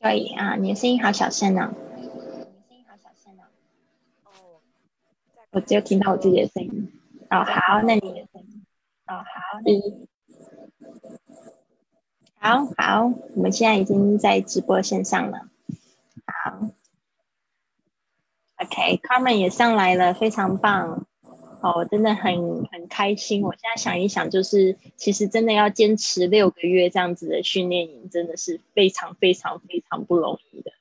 可以啊，你的声音好小声呢。你的声音好小声呢。哦，我只有听到我自己的声音。哦，好，那你的声音。哦，好，一，好好，我们现在已经在直播线上了。好，OK，Carmen 也上来了，非常棒。哦，我真的很很开心。我现在想一想，就是其实真的要坚持六个月这样子的训练营，真的是非常非常非常不容易的，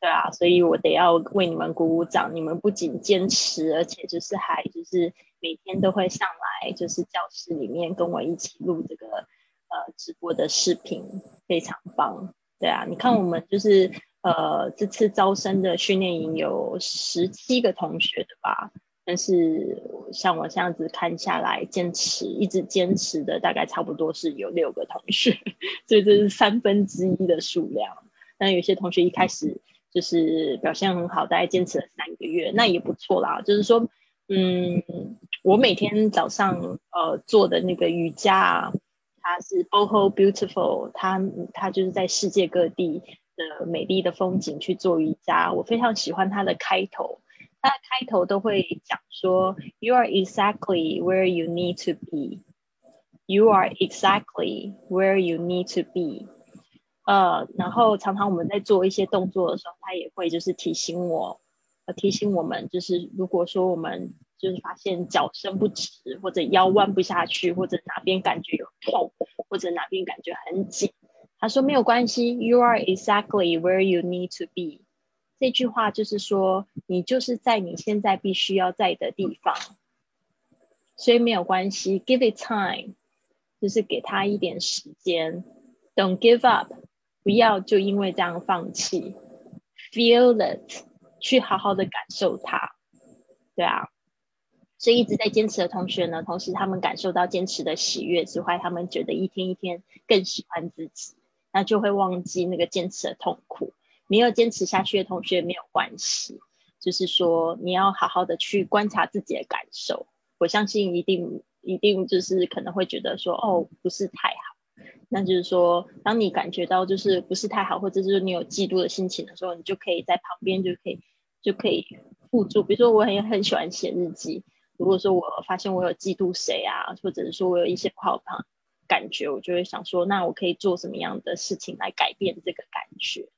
对啊，所以我得要为你们鼓鼓掌。你们不仅坚持，而且就是还就是每天都会上来，就是教室里面跟我一起录这个呃直播的视频，非常棒。对啊，你看我们就是呃这次招生的训练营有十七个同学的吧。但是像我这样子看下来，坚持一直坚持的大概差不多是有六个同学，所以这是三分之一的数量。但有些同学一开始就是表现很好，大概坚持了三个月，那也不错啦。就是说，嗯，我每天早上呃做的那个瑜伽，它是 Boho Beautiful，它它就是在世界各地的美丽的风景去做瑜伽，我非常喜欢它的开头。它开头都会讲说，You are exactly where you need to be. You are exactly where you need to be. 呃，然后常常我们在做一些动作的时候，他也会就是提醒我，呃，提醒我们，就是如果说我们就是发现脚伸不直，或者腰弯不下去，或者哪边感觉有痛，或者哪边感觉很紧，他说没有关系，You are exactly where you need to be. 这句话就是说，你就是在你现在必须要在的地方，所以没有关系，give it time，就是给他一点时间，don't give up，不要就因为这样放弃，feel it，去好好的感受它，对啊，所以一直在坚持的同学呢，同时他们感受到坚持的喜悦之外，他们觉得一天一天更喜欢自己，那就会忘记那个坚持的痛苦。没有坚持下去的同学没有关系，就是说你要好好的去观察自己的感受。我相信一定一定就是可能会觉得说哦不是太好，那就是说当你感觉到就是不是太好，或者是你有嫉妒的心情的时候，你就可以在旁边就可以就可以辅助。比如说我很很喜欢写日记，如果说我发现我有嫉妒谁啊，或者是说我有一些不好的感觉，我就会想说那我可以做什么样的事情来改变这个感觉。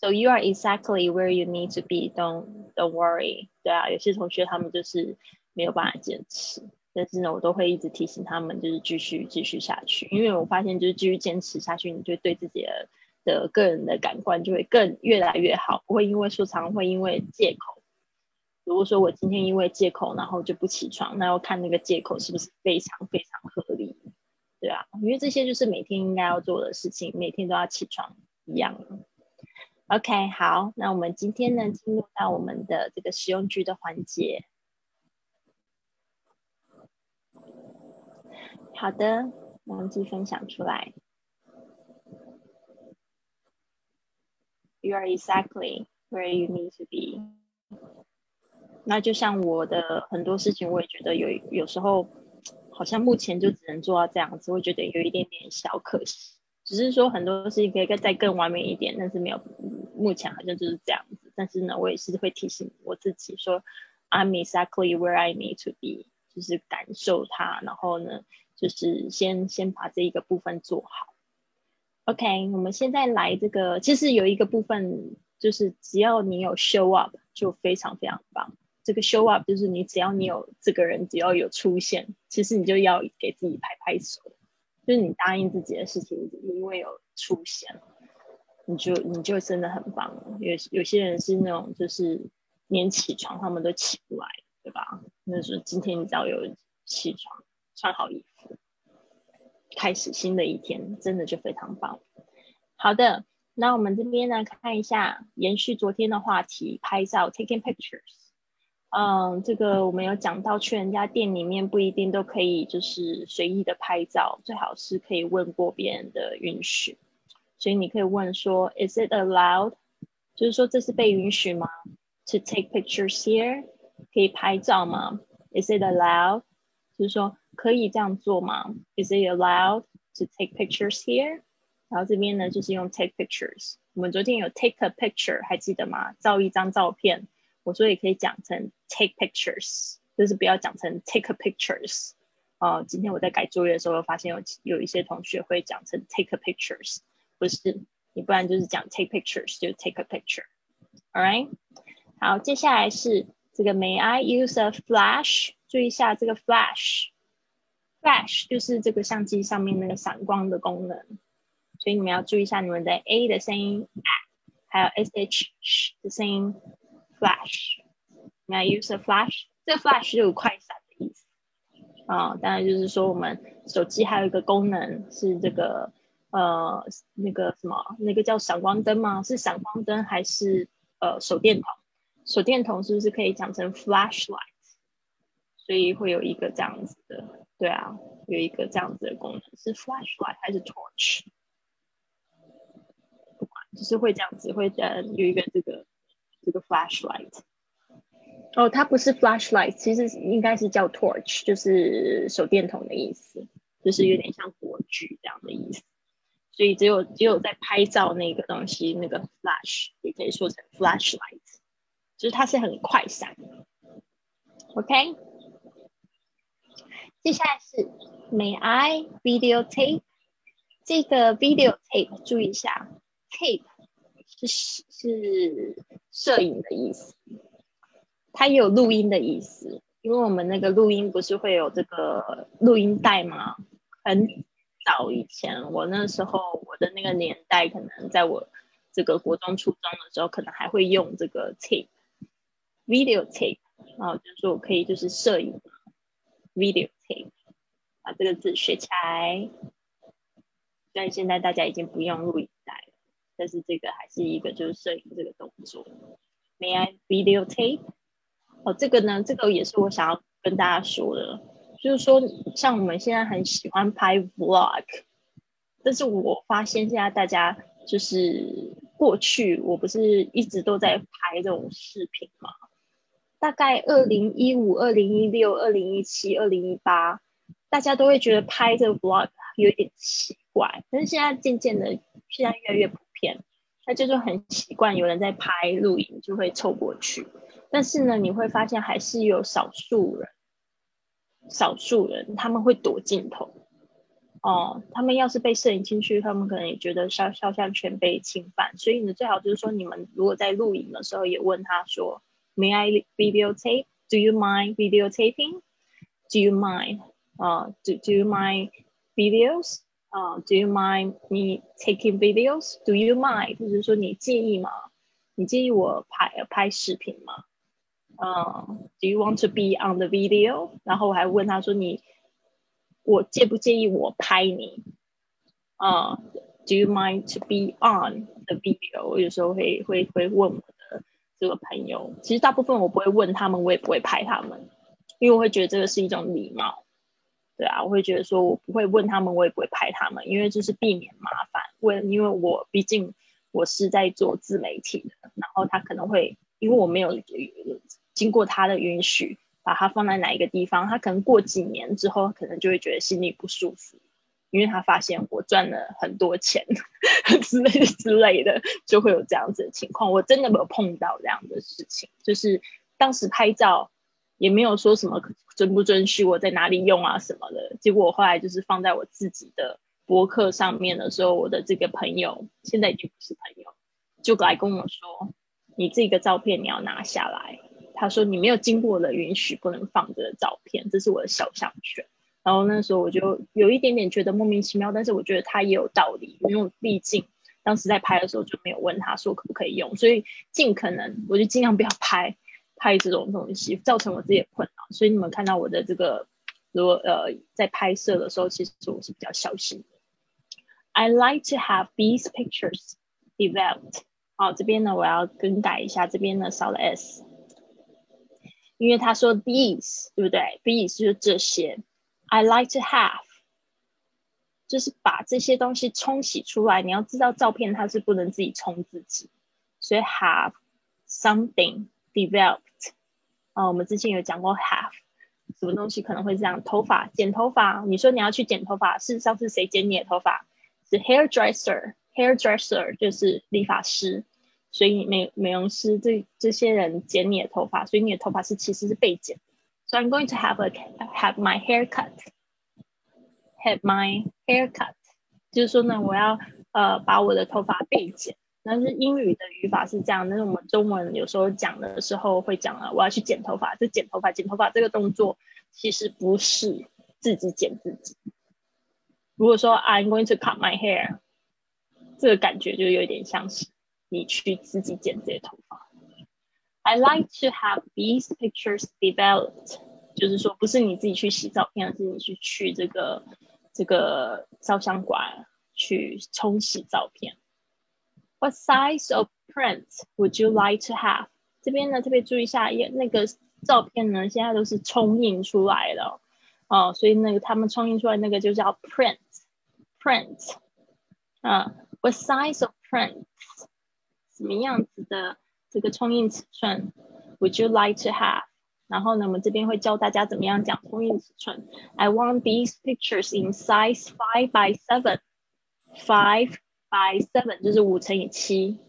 So you are exactly where you need to be. Don't don't worry. 对啊，有些同学他们就是没有办法坚持，但是呢，我都会一直提醒他们，就是继续继续下去。因为我发现，就是继续坚持下去，你就对自己的的个人的感官就会更越来越好，不会因为说常会因为借口。如果说我今天因为借口然后就不起床，那要看那个借口是不是非常非常合理，对啊，因为这些就是每天应该要做的事情，每天都要起床一样。OK，好，那我们今天呢，进入到我们的这个实用句的环节。好的，忘记分享出来。You are exactly where you need to be。那就像我的很多事情，我也觉得有有时候好像目前就只能做到这样子，我觉得有一点点小可惜。只是说很多事情可以再更完美一点，但是没有，目前好像就是这样子。但是呢，我也是会提醒我自己说，I'm exactly where I need to be，就是感受它，然后呢，就是先先把这一个部分做好。OK，我们现在来这个，其实有一个部分就是只要你有 show up 就非常非常棒。这个 show up 就是你只要你有这个人只要有出现，其实你就要给自己拍拍手。就是你答应自己的事情，因为有出现了，你就你就真的很棒。有有些人是那种就是连起床他们都起不来，对吧？那是今天你只要有起床，穿好衣服，开始新的一天，真的就非常棒。好的，那我们这边呢，看一下延续昨天的话题，拍照，taking pictures。嗯，这个我们有讲到，去人家店里面不一定都可以，就是随意的拍照，最好是可以问过别人的允许。所以你可以问说，Is it allowed？就是说这是被允许吗？To take pictures here？可以拍照吗？Is it allowed？就是说可以这样做吗？Is it allowed to take pictures here？然后这边呢就是用 take pictures，我们昨天有 take a picture，还记得吗？照一张照片。我说也可以讲成 take pictures，就是不要讲成 take a pictures。哦，今天我在改作业的时候，发现有有一些同学会讲成 take a pictures，不是，你不然就是讲 take pictures，就 take a picture。All right，好，接下来是这个 May I use a flash？注意一下这个 flash，flash 就是这个相机上面那个闪光的功能，所以你们要注意一下你们的 a 的声音，还有 sh 的声音。Flash，May I use a flash？这个 flash 就有快闪的意思啊。当然就是说，我们手机还有一个功能是这个呃那个什么，那个叫闪光灯吗？是闪光灯还是呃手电筒？手电筒是不是可以讲成 flashlight？所以会有一个这样子的，对啊，有一个这样子的功能是 flashlight 还是 torch？不管，就是会这样子，会呃有一个这个。这个 flashlight，哦，它不是 flashlight，其实应该是叫 torch，就是手电筒的意思，就是有点像火炬这样的意思。所以只有只有在拍照那个东西，那个 flash 也可以说成 flashlight，就是它是很快闪。OK，接下来是 May I videotape？这个 videotape 注意一下，tape。是是摄影的意思，它也有录音的意思，因为我们那个录音不是会有这个录音带吗？很早以前，我那时候我的那个年代，可能在我这个国中、初中的时候，可能还会用这个 tape，video tape 啊，就是说我可以就是摄影 video tape，把这个字学起来。但现在大家已经不用录音带了。但是这个还是一个就是摄影这个动作，May I videotape？哦，这个呢，这个也是我想要跟大家说的，就是说像我们现在很喜欢拍 vlog，但是我发现现在大家就是过去我不是一直都在拍这种视频嘛，大概二零一五、二零一六、二零一七、二零一八，大家都会觉得拍这个 vlog 有点奇怪，但是现在渐渐的，现在越来越普片，他就是很习惯有人在拍录影，就会凑过去。但是呢，你会发现还是有少数人，少数人他们会躲镜头。哦，他们要是被摄影进去，他们可能也觉得肖肖像权被侵犯。所以呢，最好就是说，你们如果在录影的时候，也问他说，May I videotape? Do you mind videotaping? Do you mind? 啊，Do Do you mind videos? 啊，Do you mind me taking videos? Do you mind？就是说你介意吗？你介意我拍拍视频吗？嗯，Do you want to be on the video？然后我还问他说你，我介不介意我拍你？啊，Do you mind to be on the video？我有时候会会会问我的这个朋友，其实大部分我不会问他们，我也不会拍他们，因为我会觉得这个是一种礼貌。对啊，我会觉得说，我不会问他们，我也不会拍他们，因为就是避免麻烦。为因为我毕竟我是在做自媒体的，然后他可能会因为我没有经过他的允许，把它放在哪一个地方，他可能过几年之后，可能就会觉得心里不舒服，因为他发现我赚了很多钱之类的之类的，就会有这样子的情况。我真的没有碰到这样的事情，就是当时拍照。也没有说什么遵不遵许我在哪里用啊什么的，结果我后来就是放在我自己的博客上面的时候，我的这个朋友现在已经不是朋友，就来跟我说：“你这个照片你要拿下来。”他说：“你没有经过我的允许，不能放这个照片，这是我的肖像权。”然后那时候我就有一点点觉得莫名其妙，但是我觉得他也有道理，因为毕竟当时在拍的时候就没有问他说可不可以用，所以尽可能我就尽量不要拍。拍这种东西造成我自己的困扰，所以你们看到我的这个，如果呃在拍摄的时候，其实我是比较小心的。I like to have these pictures developed。好，这边呢我要更改一下，这边呢少了 s，因为他说 these 对不对？these 就是这些。I like to have，就是把这些东西冲洗出来。你要知道照片它是不能自己冲自己，所以 have something developed。啊，我们之前有讲过 have 什么东西可能会这样，头发剪头发，你说你要去剪头发，事实上是谁剪你的头发？是 hairdresser hairdresser 就是理发师，所以美美容师这这些人剪你的头发，所以你的头发是其实是被剪。So I'm going to have a have my hair cut, have my hair cut，就是说呢，我要呃把我的头发被剪。但是英语的语法是这样，但是我们中文有时候讲的时候会讲啊，我要去剪头发。这剪头发，剪头发这个动作其实不是自己剪自己。如果说 I'm going to cut my hair，这个感觉就有点像是你去自己剪这些头发。I like to have these pictures developed，就是说不是你自己去洗照片，而是你去去这个这个照相馆去冲洗照片。What size of print would you like to have？这边呢特别注意一下，也那个照片呢现在都是冲印出来的哦，所以那个他们冲印出来那个就叫 print，print。啊，What size of print？什么样子的这个冲印尺寸？Would you like to have？然后呢，我们这边会教大家怎么样讲冲印尺寸。I want these pictures in size five by seven. Five. by seven 就是五乘以七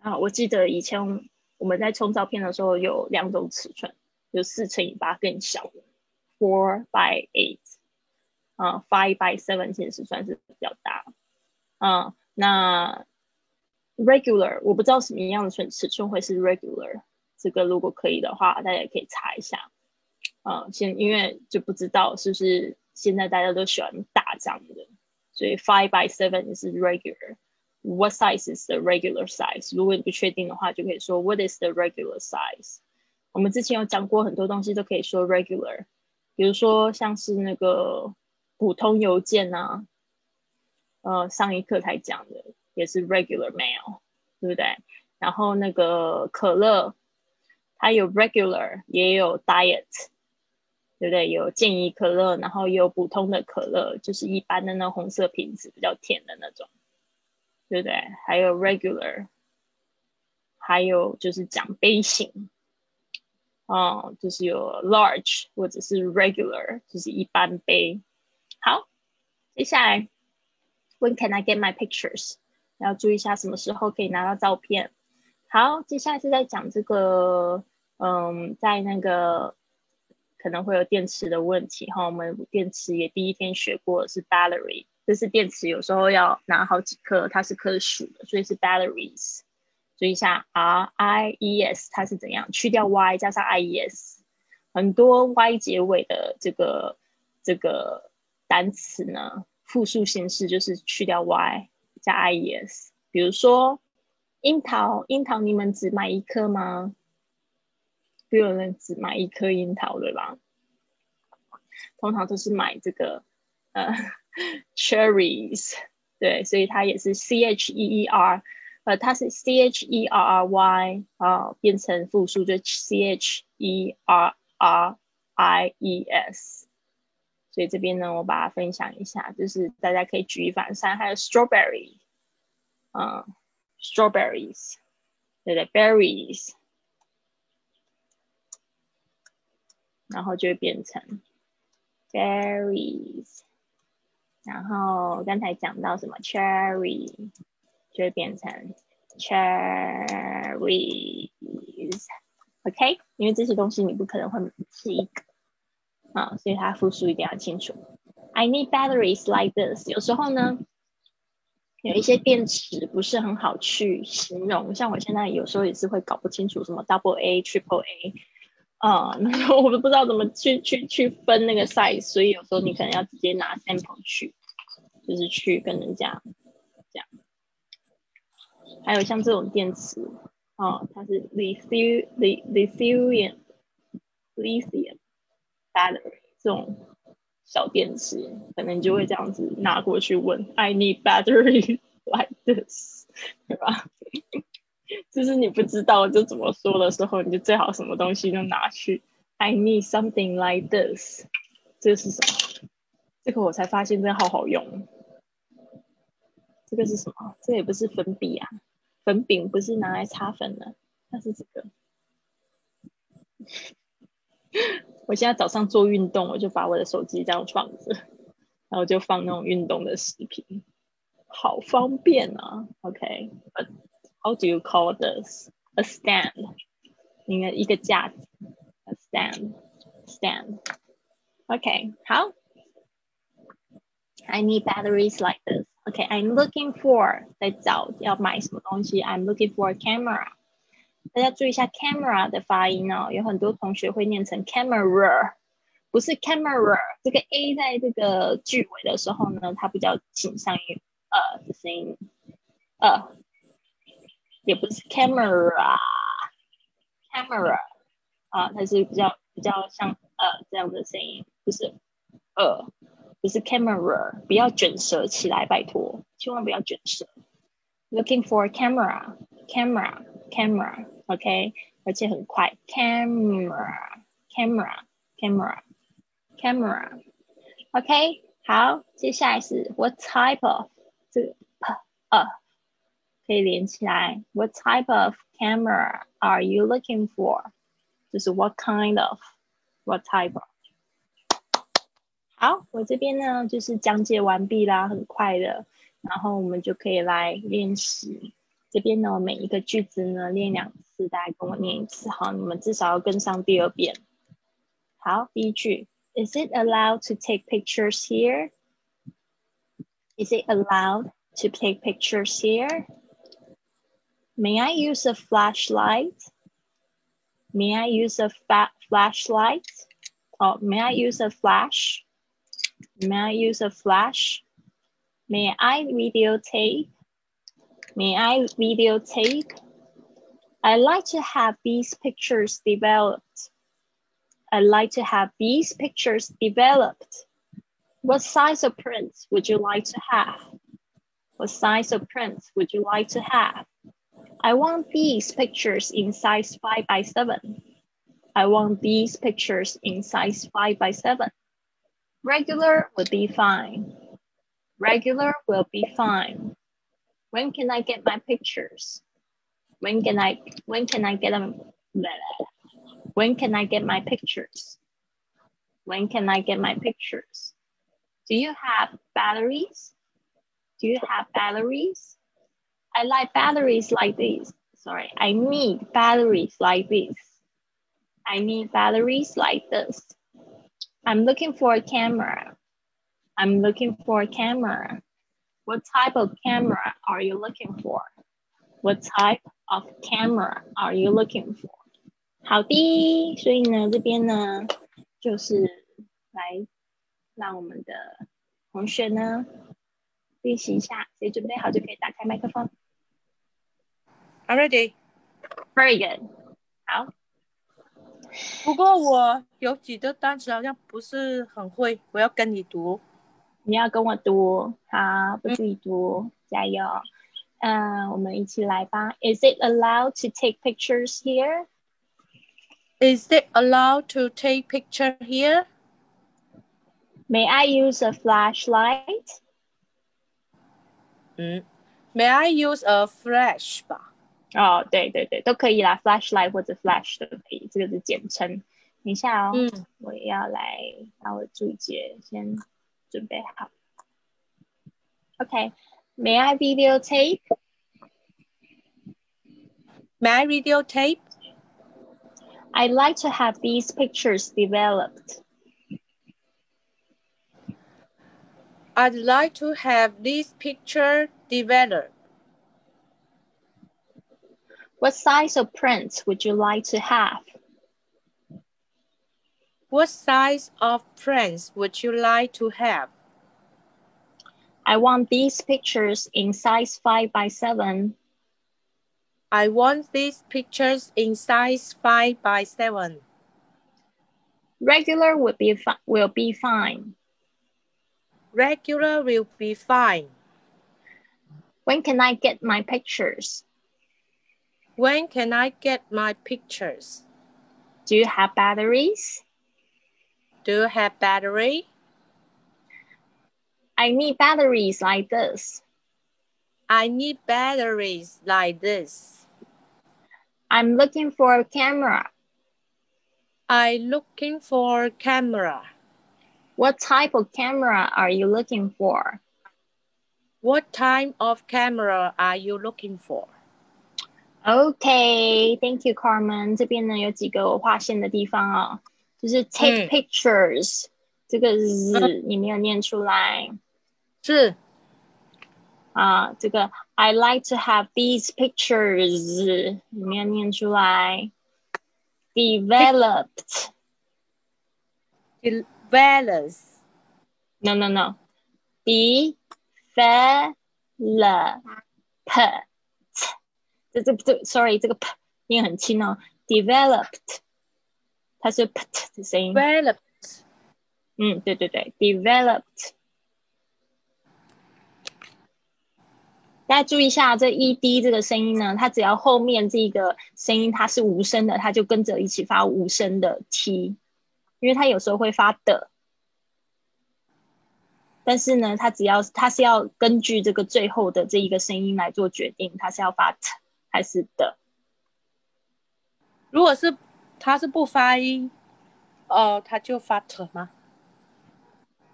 啊，我记得以前我们在冲照片的时候有两种尺寸，有四乘以八更小的，four by eight 啊，five by seven 其实算是比较大啊。那 regular 我不知道什么样的寸尺寸会是 regular，这个如果可以的话，大家也可以查一下啊。现因为就不知道是不是现在大家都喜欢大张的。所以 five by seven 是 regular。What size is the regular size？如果你不确定的话，就可以说 What is the regular size？我们之前有讲过很多东西都可以说 regular，比如说像是那个普通邮件啊，呃，上一课才讲的也是 regular mail，对不对？然后那个可乐，它有 regular 也有 diet。对不对？有健怡可乐，然后也有普通的可乐，就是一般的那红色瓶子，比较甜的那种，对不对？还有 regular，还有就是奖杯型，哦，就是有 large 或者是 regular，就是一般杯。好，接下来 When can I get my pictures？要注意一下什么时候可以拿到照片。好，接下来是在讲这个，嗯，在那个。可能会有电池的问题哈，我们电池也第一天学过是 battery，这是电池有时候要拿好几颗，它是可数的，所以是 batteries。注意一下 R I E S 它是怎样去掉 Y 加上 I E S，很多 Y 结尾的这个这个单词呢，复数形式就是去掉 Y 加 I E S。比如说樱桃，樱桃你们只买一颗吗？会有人只买一颗樱桃，对吧？通常都是买这个呃 cherries，对，所以它也是 c h e e r，呃，它是 c h e r r y 啊，变成复数就 c h e r r i e s。所以这边呢，我把它分享一下，就是大家可以举一反三。还有 strawberry，嗯，strawberries，对对，berries。然后就会变成 berries，然后刚才讲到什么 cherry，就会变成 cherries，OK？因为这些东西你不可能会是一个啊，所以它复数一定要清楚。I need batteries like this。有时候呢，有一些电池不是很好去形容，像我现在有时候也是会搞不清楚什么 double A、triple A。啊，那个我都不知道怎么去去去分那个 size，所以有时候你可能要直接拿 sample 去，就是去跟人家这样。还有像这种电池，啊，它是 lithium lithium lithium battery 这种小电池，可能你就会这样子拿过去问，I need battery like this，对吧？就是你不知道就怎么说的时候，你就最好什么东西都拿去。I need something like this。这是什么？这个我才发现真的好好用。这个是什么？这也不是粉笔啊，粉饼不是拿来擦粉的，它是这个。我现在早上做运动，我就把我的手机这样放着，然后就放那种运动的视频。好方便啊。OK，a How do you call this? A stand，应该一个架子。A stand, stand. OK，好。I need batteries like this. OK，I'm looking for 在找要买什么东西。I'm looking for a camera. 大家注意一下 camera 的发音哦，有很多同学会念成 camera，不是 camera。这个 a 在这个句尾的时候呢，它比较倾向于呃的声音，呃，也不是 camera，camera 啊，它是比较比较像呃这样的声音，不是呃，不是 camera，不要卷舌起来，拜托，千万不要卷舌。Looking for camera camera，camera，camera。OK，而且很快，camera，camera，camera，camera，OK，好，接下来是 What type of 这个 p 呃可以连起来，What type of camera are you looking for？就是 What kind of？What type of？好，我这边呢就是讲解完毕啦，很快的，然后我们就可以来练习。 这边呢，每一个句子呢练两次，大家跟我念一次好，你们至少要跟上第二遍。好，第一句，Is it allowed to take pictures here? Is it allowed to take pictures here? May I use a flashlight? May I use a flashlight? Oh, may I use a flash? May I use a flash? May I videotape? May I videotape? I'd like to have these pictures developed. I'd like to have these pictures developed. What size of prints would you like to have? What size of prints would you like to have? I want these pictures in size 5 by 7. I want these pictures in size 5 by 7. Regular will be fine. Regular will be fine. When can I get my pictures? When can I when can I get them? When can I get my pictures? When can I get my pictures? Do you have batteries? Do you have batteries? I like batteries like this. Sorry, I need batteries like this. I need batteries like this. I'm looking for a camera. I'm looking for a camera. What type of camera are you looking for? What type of camera are you looking for? 好的，所以呢，这边呢，就是来让我们的同学呢练习一下。谁准备好就可以打开麦克风。I'm ready. Very good. 好。不过我有几个单词好像不是很会，我要跟你读。你要跟我读，好，不注意读，加油。嗯，我们一起来吧。Is it allowed to take pictures here? Is it allowed to take picture here? May I use a flashlight? 嗯，May I use a flash 吧？哦，对对对，都可以啦，flashlight 或者 flash 都可以，这个是简称。等一下哦，嗯，我也要来把我注解先。 准备好。Okay, may I videotape? May I videotape? I'd like to have these pictures developed. I'd like to have this picture developed. What size of prints would you like to have? What size of prints would you like to have? I want these pictures in size 5 by 7. I want these pictures in size 5 by 7. Regular will be, will be fine. Regular will be fine. When can I get my pictures? When can I get my pictures? Do you have batteries? Do you have battery? I need batteries like this. I need batteries like this. I'm looking for a camera. I looking for camera. What type of camera are you looking for? What type of camera are you looking for? OK，Thank you, Carmen。这边呢有几个我划线的地方啊、哦， 就是 take 嗯 pictures，、这个 z 你没有念出来是啊。这个 I like to have these pictures，你没有念出来。Developed。 developed No, no, no. Developed. 这这这，sorry，这个 p 念很轻哦。Developed， 它是 p 的声音。developed 嗯，对对对，developed。大家注意一下，这 ed 这个声音呢，它只要后面这个声音它是无声的，它就跟着一起发无声的 t，因为它有时候会发的。但是呢，它只要它是要根据这个最后的这一个声音来做决定，它是要发 t 还是的。如果是它是不发音，哦，它就发 t 吗？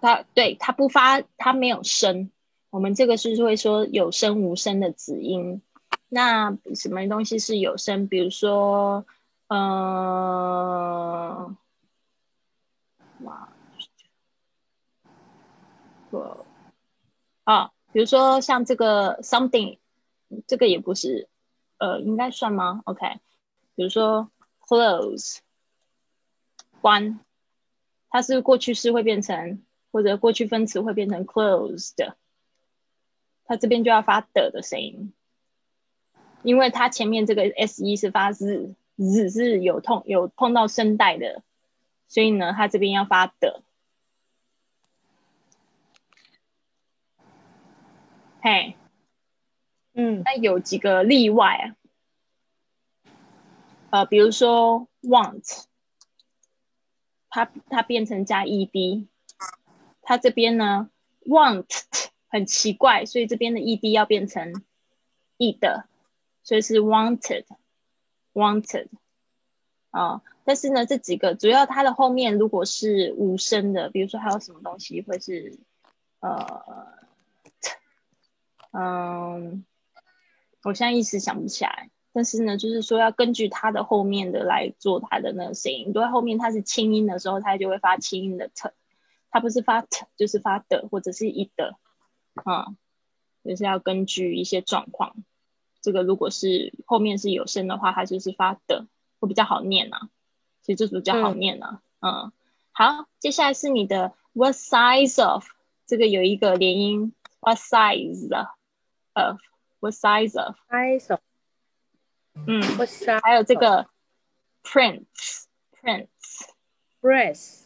它对它不发，它没有声。我们这个是会说有声无声的子音。那什么东西是有声？比如说，呃，哇，我啊，比如说像这个 something，这个也不是，呃，应该算吗？OK，比如说 close，关，它是过去式会变成，或者过去分词会变成 closed，它这边就要发的的声音，因为它前面这个 s 一是发 z z 是有痛有碰到声带的，所以呢，它这边要发的。嘿，嗯。那有几个例外啊，呃，比如说 want，它它变成加 ed，它这边呢 want 很奇怪，所以这边的 ed 要变成 e 的，所以是 wanted wanted 啊、但是呢，这几个主要它的后面如果是无声的，比如说还有什么东西会是呃。嗯，我现在一时想不起来。但是呢，就是说要根据它的后面的来做它的那个声音。如果后面它是轻音的时候，它就会发轻音的 t，它不是发 t 就是发的或者是一的，啊、就是要根据一些状况。这个如果是后面是有声的话，它就是发的，会比较好念啊。其实就是比较好念啊。嗯好，接下来是你的 what size of，这个有一个连音 what size of what size of，，size of 嗯， what size 还有这个 prints prints， breast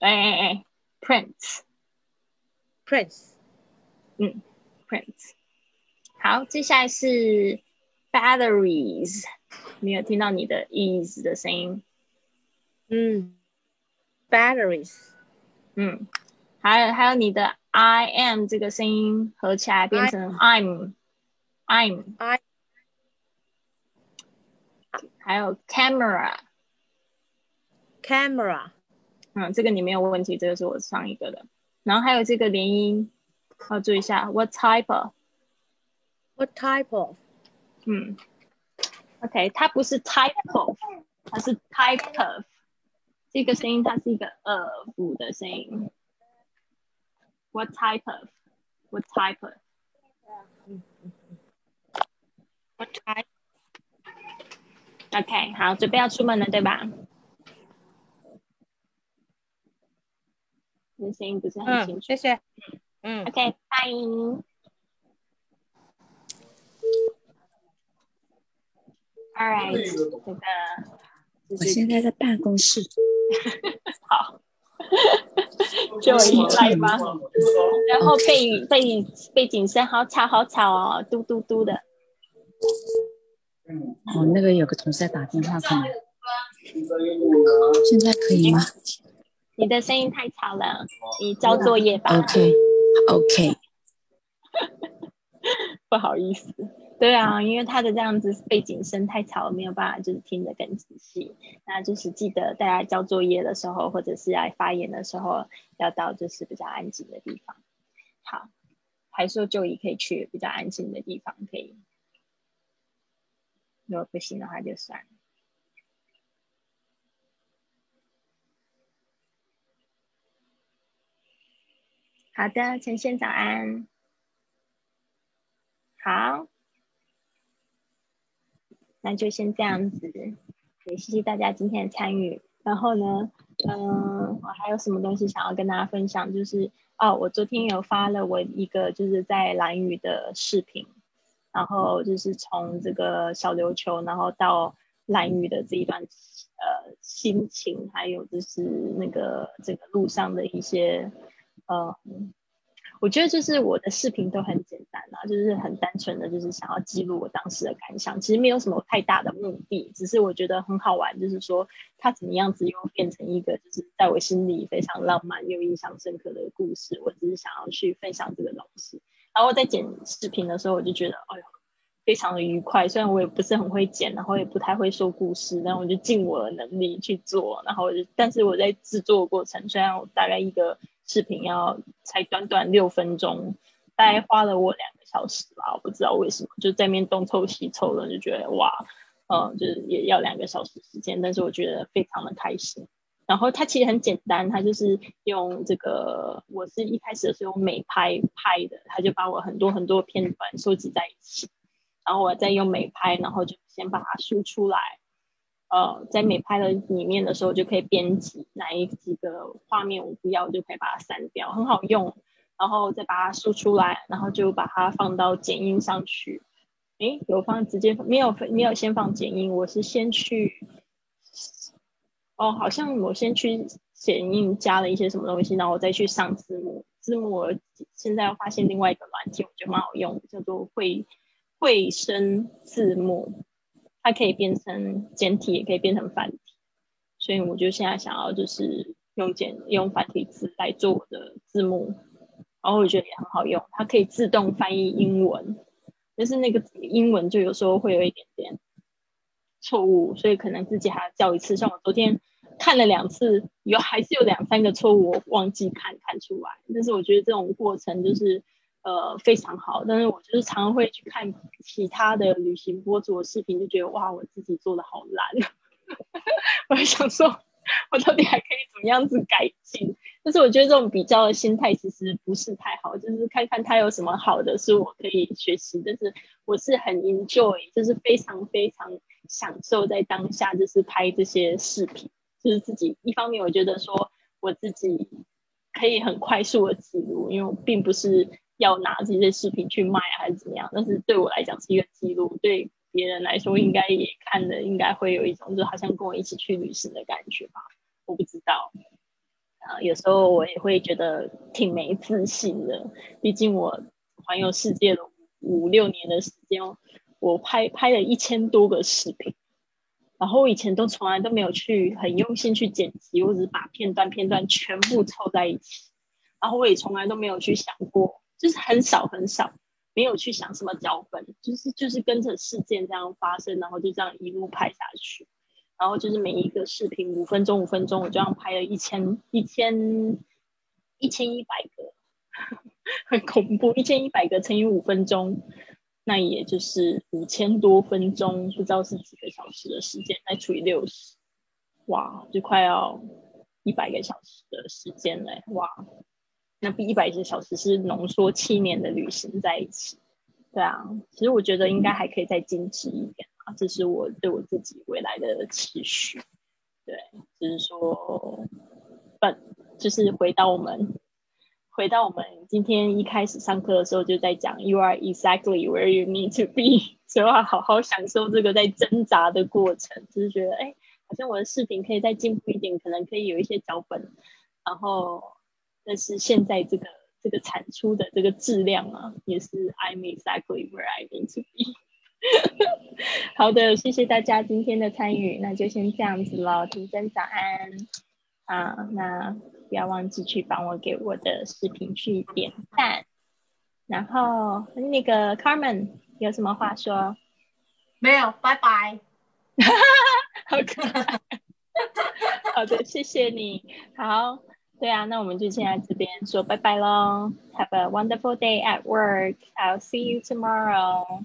哎哎哎 prints prince 嗯 prints，好，接下来是 batteries，没有听到你的 is 的声音，嗯，batteries 嗯，还有还有你的 I am 这个声音合起来变成 I'm I'm， I 还有 camera， camera 嗯，这个你没有问题，这个是我上一个的。然后还有这个连音，要注意一下，what type of， what type of 嗯，OK，它不是 type of，它是 type of，这个声音它是一个 of 的声音。What type of？What type of？ what type OK，好，准备要出门了，对吧？你的声音不是很清嗯，谢谢，嗯 OK，拜。All right，这个我现在在办公室，好，就一来吧。然后背景背景背景声好吵好吵哦，嘟嘟嘟的。哦，那个有个同事在打电话，可能现在可以吗你的声音太吵了，你交作业吧。？OK，OK，不好意思。对啊，因为他的这样子背景声太吵，没有办法就是听得更仔细。那就是记得大家交作业的时候，或者是来发言的时候，要到就是比较安静的地方。好，台塑就医可以去比较安静的地方，可以。如果不行的话就算了。好的，陈先早安。好，那就先这样子。也谢谢大家今天的参与。然后呢，嗯，我还有什么东西想要跟大家分享？就是哦，我昨天有发了我一个就是在蓝雨的视频，然后就是从这个小琉球，然后到蓝屿的这一段呃心情，还有就是那个这个路上的一些呃。我觉得就是我的视频都很简单啊，就是很单纯的，就是想要记录我当时的感想，其实没有什么太大的目的，只是我觉得很好玩，就是说它怎么样子又变成一个就是在我心里非常浪漫又印象深刻的故事，我只是想要去分享这个东西。然后我在剪视频的时候，我就觉得，哎呦，非常的愉快。虽然我也不是很会剪，然后也不太会说故事，但我就尽我的能力去做。然后，但是我在制作过程，虽然我大概一个。视频要才短短六分钟，大概花了我两个小时吧，我不知道为什么就在面东凑西凑的，就觉得哇，嗯，就是也要两个小时时间，但是我觉得非常的开心。然后它其实很简单，它就是用这个，我是一开始是用美拍拍的，他就把我很多很多片段收集在一起，然后我再用美拍，然后就先把它输出来。呃，在美拍的里面的时候，就可以编辑哪一几个画面我不要，就可以把它删掉，很好用。然后再把它输出来，然后就把它放到剪映上去。诶，有放直接没有没有先放剪映，我是先去哦，好像我先去剪映加了一些什么东西，然后我再去上字幕。字幕我现在发现另外一个软件，我觉得蛮好用，叫做会会声字幕。它可以变成简体，也可以变成繁体，所以我就现在想要就是用简用繁体字来做我的字幕，然后我觉得也很好用，它可以自动翻译英文，但是那个英文就有时候会有一点点错误，所以可能自己还要叫一次。像我昨天看了两次，有还是有两三个错误，我忘记看看出来，但是我觉得这种过程就是。呃，非常好，但是我就是常会去看其他的旅行博主的视频，就觉得哇，我自己做的好烂，我还想说，我到底还可以怎么样子改进？但是我觉得这种比较的心态其实不是太好，就是看看他有什么好的是我可以学习，但是我是很 enjoy，就是非常非常享受在当下，就是拍这些视频，就是自己一方面我觉得说我自己可以很快速的记录，因为我并不是。要拿这些视频去卖还是怎么样？但是对我来讲是一个记录，对别人来说应该也看的应该会有一种就好像跟我一起去旅行的感觉吧。我不知道，啊，有时候我也会觉得挺没自信的。毕竟我环游世界了五六年的时间，我拍拍了一千多个视频，然后我以前都从来都没有去很用心去剪辑，我只是把片段片段全部凑在一起，然后我也从来都没有去想过。就是很少很少，没有去想什么脚本，就是就是跟着事件这样发生，然后就这样一路拍下去，然后就是每一个视频五分钟五分钟，我这样拍了一千一千一千一百个，很恐怖，一千一百个乘以五分钟，那也就是五千多分钟，不知道是几个小时的时间，再除以六十，哇，就快要一百个小时的时间嘞，哇。那比一百个小时是浓缩七年的旅行在一起，对啊，其实我觉得应该还可以再精致一点啊，这是我对我自己未来的期许。对，就是说，本就是回到我们，回到我们今天一开始上课的时候就在讲，You are exactly where you need to be，所以要好好享受这个在挣扎的过程，就是觉得哎，好像我的视频可以再进步一点，可能可以有一些脚本，然后。但是现在这个这个产出的这个质量啊，也是 I'm exactly where I need to be。好的，谢谢大家今天的参与，那就先这样子了。提真早安啊，那不要忘记去帮我给我的视频去点赞。然后那个 Carmen 有什么话说？没有，拜拜。好可爱。好的，谢谢你。好。对啊，那我们就先在这边说拜拜喽。Have a wonderful day at work. I'll see you tomorrow.